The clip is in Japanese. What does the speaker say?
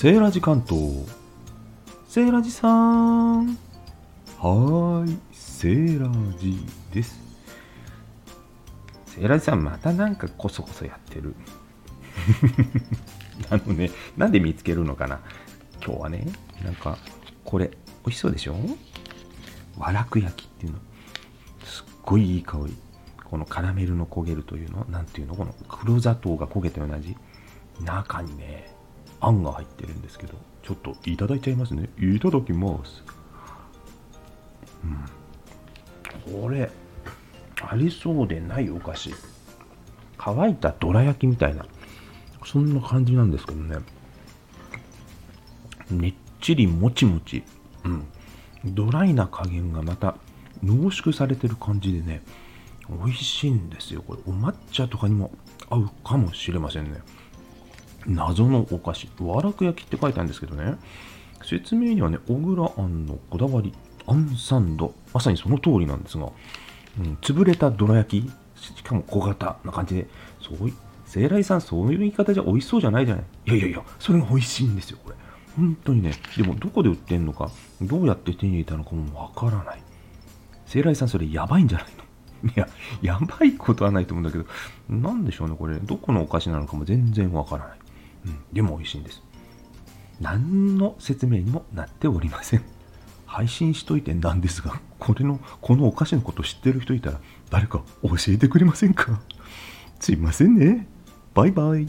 セーラジ関東。セーラジさん。はーいセーラジです。セーラジさんまたなんかこそこそやってる。あのねなんで見つけるのかな。今日はねなんかこれ美味しそうでしょ？わらく焼きっていうの。すっごいいい香り。このカラメルの焦げるというの？なんていうの？この黒砂糖が焦げたような味。中にねあんが入ってるんですけどちょっといただいちゃいますね。いただきます。うん。これありそうでないお菓子。乾いたどら焼きみたいな。そんな感じなんですけどね。ねっちりもちもち。うん。ドライな加減がまた濃縮されてる感じでね美味しいんですよ。これお抹茶とかにも合うかもしれませんね。謎のお菓子。わらく焼きって書いてあるんですけどね。説明にはね小倉あんのこだわりあんサンド。まさにその通りなんですが、うん、潰れたどら焼きしかも小型な感じでそうい生来さんそういう言い方じゃ美味しそうじゃないじゃない。いやいやいやそれが美味しいんですよこれ。本当にねでもどこで売ってんのかどうやって手に入れたのかもわからない。生来さんそれやばいんじゃないの？いや、やばいことはないと思うんだけど、なんでしょうね、これ。どこのお菓子なのかも全然わからない。うん、でも美味しいんです。何の説明にもなっておりません。配信しといてなんですが、これの、このお菓子のこと知ってる人いたら、誰か教えてくれませんか？すいませんね。バイバイ。